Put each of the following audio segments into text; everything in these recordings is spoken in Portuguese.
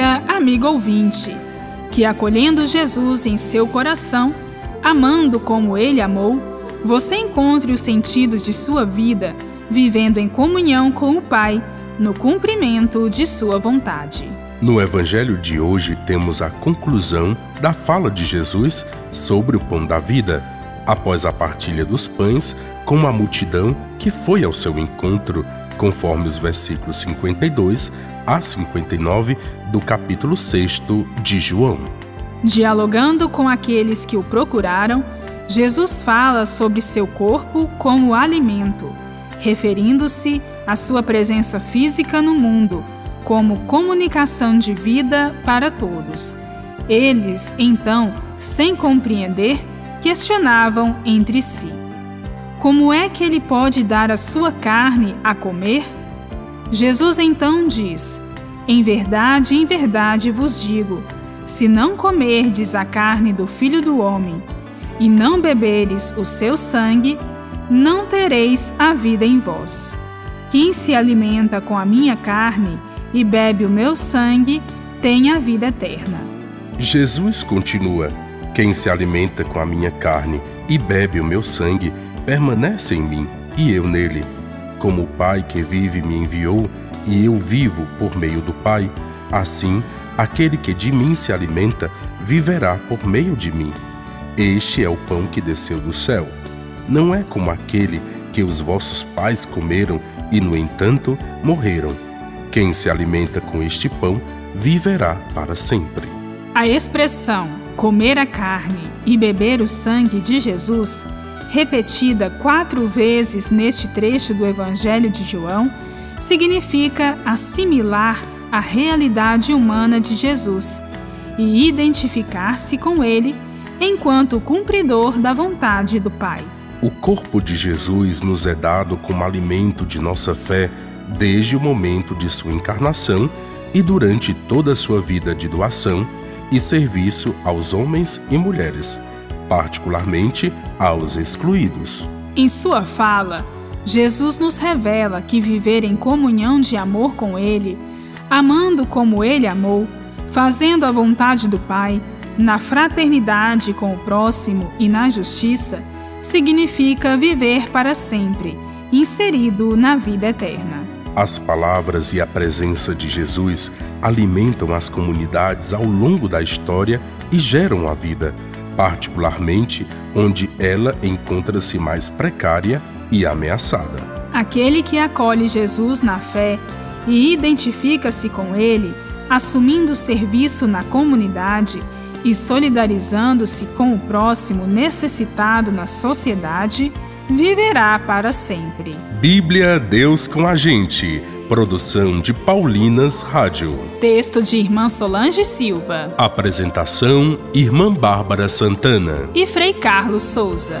amigo ouvinte, que acolhendo Jesus em seu coração, amando como ele amou, você encontre o sentido de sua vida vivendo em comunhão com o Pai, no cumprimento de sua vontade. No Evangelho de hoje temos a conclusão da fala de Jesus sobre o pão da vida, após a partilha dos pães com a multidão que foi ao seu encontro, conforme os versículos 52 a 59 do capítulo 6 de João. Dialogando com aqueles que o procuraram, Jesus fala sobre seu corpo como alimento, referindo-se à sua presença física no mundo, como comunicação de vida para todos. Eles, então, sem compreender, questionavam entre si: Como é que ele pode dar a sua carne a comer? Jesus então diz: Em verdade, em verdade vos digo: se não comerdes a carne do Filho do Homem e não beberes o seu sangue, não tereis a vida em vós. Quem se alimenta com a minha carne e bebe o meu sangue tem a vida eterna. Jesus continua: Quem se alimenta com a minha carne e bebe o meu sangue permanece em mim e eu nele. Como o Pai que vive me enviou e eu vivo por meio do Pai, assim aquele que de mim se alimenta viverá por meio de mim. Este é o pão que desceu do céu não é como aquele que os vossos pais comeram e, no entanto, morreram. Quem se alimenta com este pão viverá para sempre. A expressão comer a carne e beber o sangue de Jesus, repetida quatro vezes neste trecho do Evangelho de João, significa assimilar a realidade humana de Jesus e identificar-se com ele enquanto cumpridor da vontade do Pai. O corpo de Jesus nos é dado como alimento de nossa fé desde o momento de sua encarnação e durante toda a sua vida de doação e serviço aos homens e mulheres, particularmente aos excluídos. Em sua fala, Jesus nos revela que viver em comunhão de amor com Ele, amando como Ele amou, fazendo a vontade do Pai, na fraternidade com o próximo e na justiça, significa viver para sempre, inserido na vida eterna. As palavras e a presença de Jesus alimentam as comunidades ao longo da história e geram a vida, particularmente onde ela encontra-se mais precária e ameaçada. Aquele que acolhe Jesus na fé e identifica-se com ele, assumindo serviço na comunidade, e solidarizando-se com o próximo necessitado na sociedade, viverá para sempre. Bíblia Deus com a gente. Produção de Paulinas Rádio. Texto de Irmã Solange Silva. Apresentação: Irmã Bárbara Santana. E Frei Carlos Souza.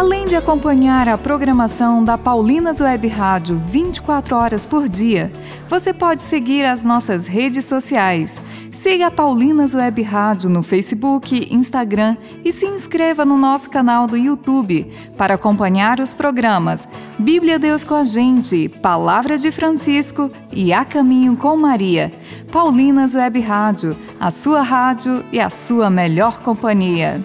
Além de acompanhar a programação da Paulinas Web Rádio 24 horas por dia, você pode seguir as nossas redes sociais. Siga a Paulinas Web Rádio no Facebook, Instagram e se inscreva no nosso canal do YouTube para acompanhar os programas Bíblia Deus com a Gente, Palavra de Francisco e A Caminho com Maria. Paulinas Web Rádio, a sua rádio e a sua melhor companhia.